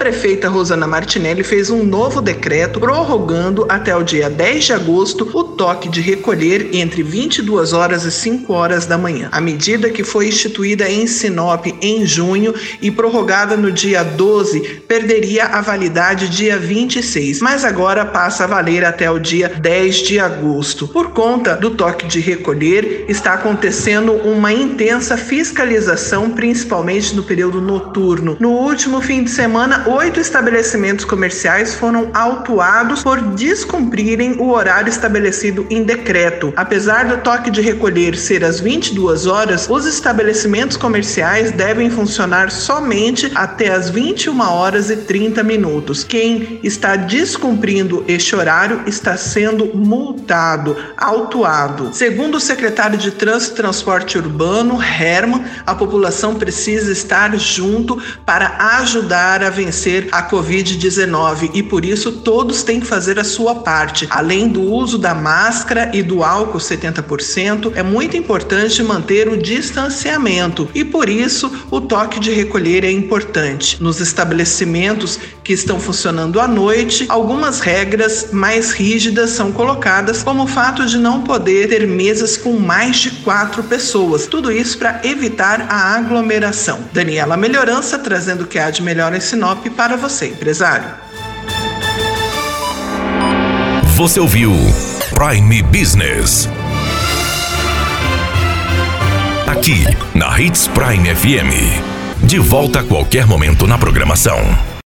Prefeita Rosana Martinelli fez um novo decreto prorrogando até o dia 10 de agosto o toque de recolher entre 22 horas e 5 horas da manhã. A medida que foi instituída em Sinop em junho e prorrogada no dia 12 perderia a validade dia 26, mas agora passa a valer até o dia 10 de agosto. Por conta do toque de recolher, está acontecendo uma intensa fiscalização, principalmente no período noturno. No último fim de semana, oito estabelecimentos comerciais foram autuados por descumprirem o horário estabelecido em decreto. Apesar do toque de recolher ser às 22 horas, os estabelecimentos comerciais devem funcionar somente até às 21 horas e 30 minutos. Quem está descumprindo este horário está sendo multado, autuado. Segundo o secretário de Trânsito e Transporte Urbano, Herman, a população precisa estar junto para ajudar a vencer vencer a Covid-19 e por isso todos têm que fazer a sua parte. Além do uso da máscara e do álcool 70%, é muito importante manter o distanciamento e por isso o toque de recolher é importante. Nos estabelecimentos que estão funcionando à noite, algumas regras mais rígidas são colocadas, como o fato de não poder ter mesas com mais de quatro pessoas. Tudo isso para evitar a aglomeração. Daniela Melhorança trazendo o que há de melhor em Sinop para você, empresário. Você ouviu Prime Business. Aqui, na Hits Prime FM. De volta a qualquer momento na programação.